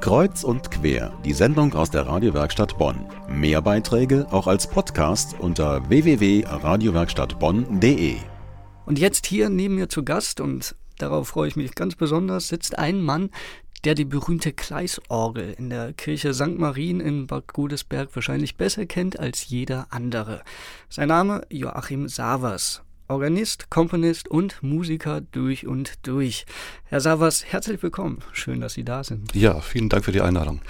Kreuz und quer, die Sendung aus der Radiowerkstatt Bonn. Mehr Beiträge auch als Podcast unter www.radiowerkstattbonn.de. Und jetzt hier neben mir zu Gast, und darauf freue ich mich ganz besonders, sitzt ein Mann, der die berühmte Kleisorgel in der Kirche St. Marien in Bad Godesberg wahrscheinlich besser kennt als jeder andere. Sein Name Joachim Savers. Organist, Komponist und Musiker durch und durch. Herr Savas, herzlich willkommen. Schön, dass Sie da sind. Ja, vielen Dank für die Einladung.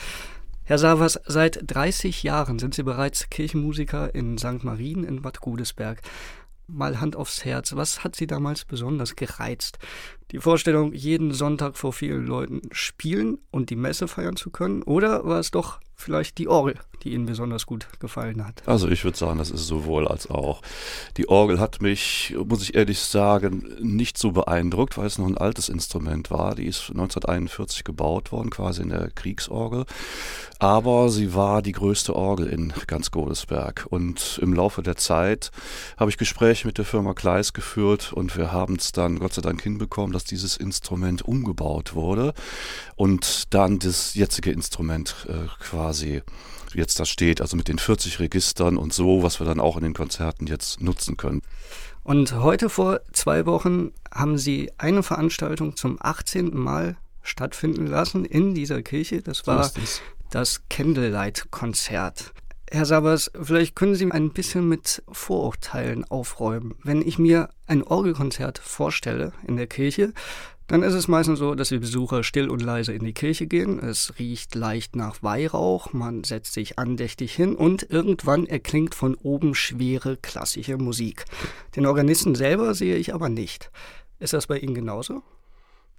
Herr Savas, seit 30 Jahren sind Sie bereits Kirchenmusiker in St. Marien in Bad Godesberg. Mal Hand aufs Herz, was hat Sie damals besonders gereizt? Die Vorstellung, jeden Sonntag vor vielen Leuten spielen und die Messe feiern zu können? Oder war es doch vielleicht die Orgel, die Ihnen besonders gut gefallen hat? Also ich würde sagen, das ist sowohl als auch. Die Orgel hat mich, muss ich ehrlich sagen, nicht so beeindruckt, weil es noch ein altes Instrument war. Die ist 1941 gebaut worden, quasi in der Kriegsorgel. Aber sie war die größte Orgel in ganz Godesberg. Und im Laufe der Zeit habe ich Gespräche mit der Firma Kleis geführt und wir haben es dann Gott sei Dank hinbekommen, dass dieses Instrument umgebaut wurde und dann das jetzige Instrument äh, quasi jetzt da steht, also mit den 40 Registern und so, was wir dann auch in den Konzerten jetzt nutzen können. Und heute vor zwei Wochen haben Sie eine Veranstaltung zum 18. Mal stattfinden lassen in dieser Kirche. Das war so das Candlelight-Konzert. Herr Sabers, vielleicht können Sie ein bisschen mit Vorurteilen aufräumen. Wenn ich mir ein Orgelkonzert vorstelle in der Kirche, dann ist es meistens so, dass die Besucher still und leise in die Kirche gehen. Es riecht leicht nach Weihrauch, man setzt sich andächtig hin und irgendwann erklingt von oben schwere klassische Musik. Den Organisten selber sehe ich aber nicht. Ist das bei Ihnen genauso?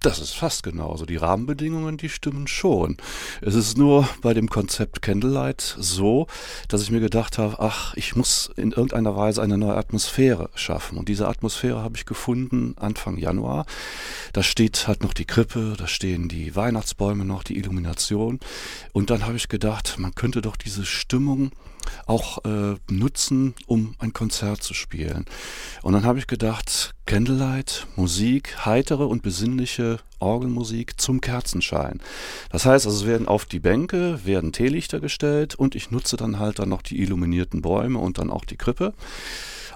Das ist fast genauso. Die Rahmenbedingungen, die stimmen schon. Es ist nur bei dem Konzept Candlelight so, dass ich mir gedacht habe, ach, ich muss in irgendeiner Weise eine neue Atmosphäre schaffen. Und diese Atmosphäre habe ich gefunden Anfang Januar. Da steht halt noch die Krippe, da stehen die Weihnachtsbäume noch, die Illumination. Und dann habe ich gedacht, man könnte doch diese Stimmung auch äh, nutzen, um ein Konzert zu spielen. Und dann habe ich gedacht, Candlelight, Musik, heitere und besinnliche Orgelmusik zum Kerzenschein. Das heißt, also es werden auf die Bänke werden Teelichter gestellt und ich nutze dann halt dann noch die illuminierten Bäume und dann auch die Krippe.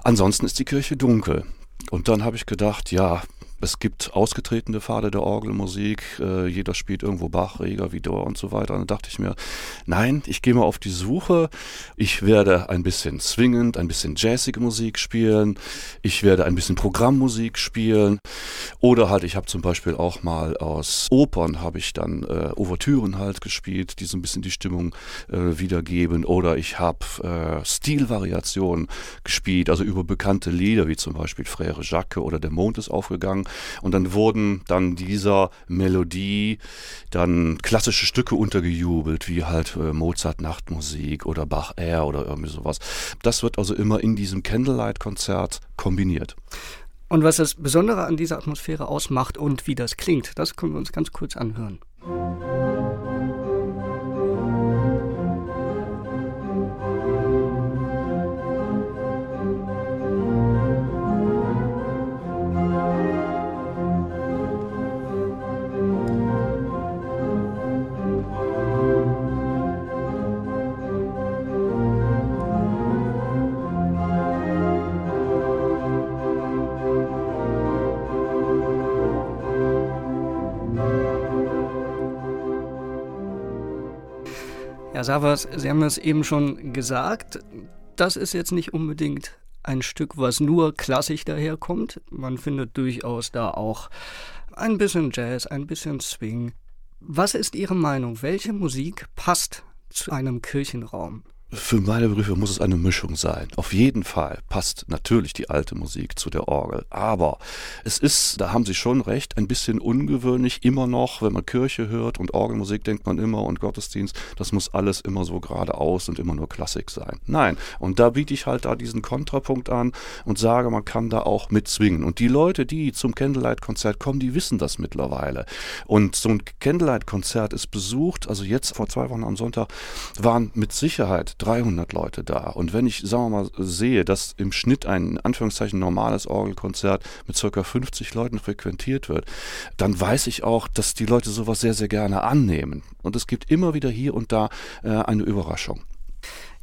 Ansonsten ist die Kirche dunkel. Und dann habe ich gedacht, ja, es gibt ausgetretene Pfade der Orgelmusik, äh, jeder spielt irgendwo Bach, Reger, Vidor und so weiter. Und dann dachte ich mir, nein, ich gehe mal auf die Suche. Ich werde ein bisschen swingend, ein bisschen jazzige Musik spielen. Ich werde ein bisschen Programmmusik spielen. Oder halt, ich habe zum Beispiel auch mal aus Opern habe ich dann äh, Ouvertüren halt gespielt, die so ein bisschen die Stimmung äh, wiedergeben. Oder ich habe äh, Stilvariationen gespielt, also über bekannte Lieder, wie zum Beispiel Frère Jacques oder Der Mond ist aufgegangen. Und dann wurden dann dieser Melodie dann klassische Stücke untergejubelt, wie halt äh, Mozart Nachtmusik oder Bach Air oder irgendwie sowas. Das wird also immer in diesem Candlelight-Konzert kombiniert. Und was das Besondere an dieser Atmosphäre ausmacht und wie das klingt, das können wir uns ganz kurz anhören. Herr Savas, Sie haben es eben schon gesagt, das ist jetzt nicht unbedingt ein Stück, was nur klassisch daherkommt. Man findet durchaus da auch ein bisschen Jazz, ein bisschen Swing. Was ist Ihre Meinung? Welche Musik passt zu einem Kirchenraum? Für meine Begriffe muss es eine Mischung sein. Auf jeden Fall passt natürlich die alte Musik zu der Orgel. Aber es ist, da haben Sie schon recht, ein bisschen ungewöhnlich immer noch, wenn man Kirche hört und Orgelmusik denkt man immer und Gottesdienst, das muss alles immer so geradeaus und immer nur Klassik sein. Nein. Und da biete ich halt da diesen Kontrapunkt an und sage, man kann da auch mitzwingen. Und die Leute, die zum Candlelight-Konzert kommen, die wissen das mittlerweile. Und so ein Candlelight-Konzert ist besucht, also jetzt vor zwei Wochen am Sonntag, waren mit Sicherheit 300 Leute da. Und wenn ich, sagen wir mal, sehe, dass im Schnitt ein in Anführungszeichen normales Orgelkonzert mit circa 50 Leuten frequentiert wird, dann weiß ich auch, dass die Leute sowas sehr, sehr gerne annehmen. Und es gibt immer wieder hier und da äh, eine Überraschung.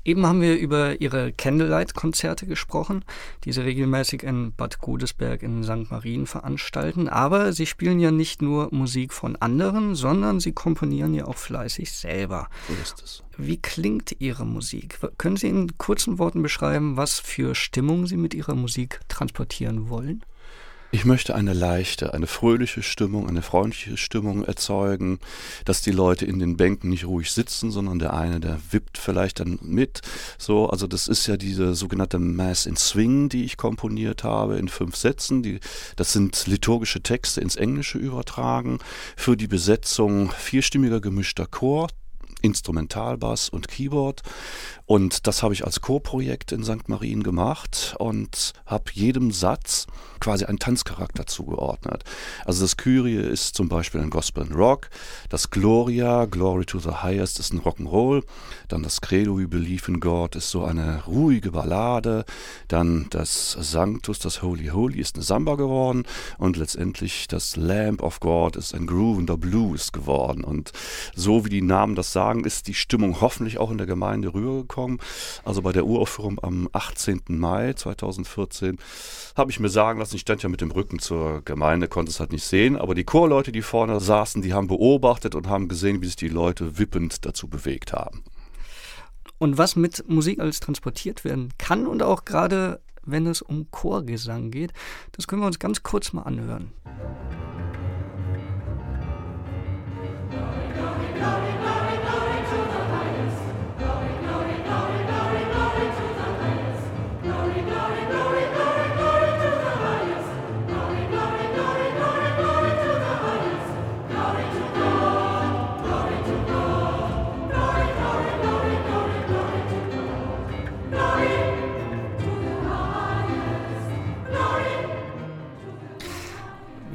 Eben haben wir über Ihre Candlelight-Konzerte gesprochen, die Sie regelmäßig in Bad Godesberg in St. Marien veranstalten. Aber Sie spielen ja nicht nur Musik von anderen, sondern Sie komponieren ja auch fleißig selber. So ist es. Wie klingt Ihre Musik? Können Sie in kurzen Worten beschreiben, was für Stimmung Sie mit Ihrer Musik transportieren wollen? Ich möchte eine leichte, eine fröhliche Stimmung, eine freundliche Stimmung erzeugen, dass die Leute in den Bänken nicht ruhig sitzen, sondern der eine, der wippt vielleicht dann mit. So, also das ist ja diese sogenannte Mass in Swing, die ich komponiert habe in fünf Sätzen. Die, das sind liturgische Texte ins Englische übertragen. Für die Besetzung vierstimmiger gemischter Chor, Instrumentalbass und Keyboard. Und das habe ich als Chorprojekt in St. Marien gemacht und habe jedem Satz quasi einen Tanzcharakter zugeordnet. Also das Kyrie ist zum Beispiel ein Gospel and Rock, das Gloria, Glory to the Highest ist ein Rock'n'Roll, dann das Credo, We Believe in God ist so eine ruhige Ballade, dann das Sanctus, das Holy Holy ist eine Samba geworden und letztendlich das Lamp of God ist ein groovender Blues geworden. Und so wie die Namen das sagen, ist die Stimmung hoffentlich auch in der Gemeinde rübergekommen. Also bei der Uraufführung am 18. Mai 2014 habe ich mir sagen lassen, ich stand ja mit dem Rücken zur Gemeinde, konnte es halt nicht sehen, aber die Chorleute, die vorne saßen, die haben beobachtet und haben gesehen, wie sich die Leute wippend dazu bewegt haben. Und was mit Musik alles transportiert werden kann und auch gerade wenn es um Chorgesang geht, das können wir uns ganz kurz mal anhören.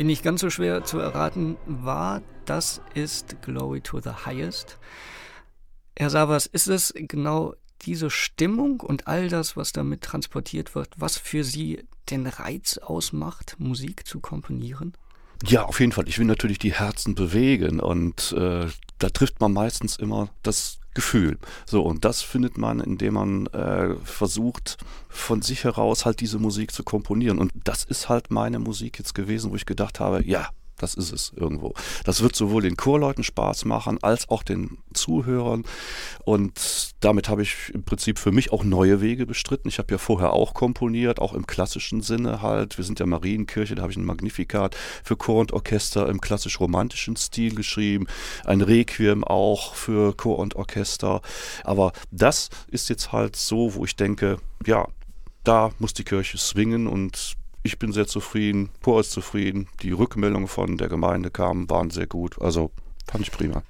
Nicht ganz so schwer zu erraten war, das ist Glory to the Highest. Herr Savas, ist es genau diese Stimmung und all das, was damit transportiert wird, was für Sie den Reiz ausmacht, Musik zu komponieren? Ja, auf jeden Fall. Ich will natürlich die Herzen bewegen und äh, da trifft man meistens immer das Gefühl. So, und das findet man, indem man äh, versucht, von sich heraus halt diese Musik zu komponieren. Und das ist halt meine Musik jetzt gewesen, wo ich gedacht habe, ja, das ist es irgendwo. Das wird sowohl den Chorleuten Spaß machen, als auch den Zuhörern. Und damit habe ich im Prinzip für mich auch neue Wege bestritten. Ich habe ja vorher auch komponiert, auch im klassischen Sinne halt. Wir sind ja Marienkirche, da habe ich ein Magnifikat für Chor und Orchester im klassisch-romantischen Stil geschrieben. Ein Requiem auch für Chor und Orchester. Aber das ist jetzt halt so, wo ich denke, ja, da muss die Kirche swingen und ich bin sehr zufrieden, Chor ist zufrieden, die Rückmeldungen von der Gemeinde kamen, waren sehr gut. Also fand ich prima.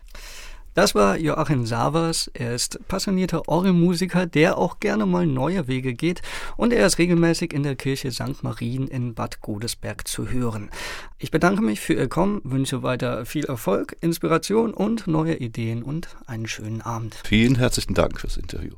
Das war Joachim Savers. Er ist passionierter Orgelmusiker, der auch gerne mal neue Wege geht und er ist regelmäßig in der Kirche St. Marien in Bad Godesberg zu hören. Ich bedanke mich für Ihr Kommen, wünsche weiter viel Erfolg, Inspiration und neue Ideen und einen schönen Abend. Vielen herzlichen Dank fürs Interview.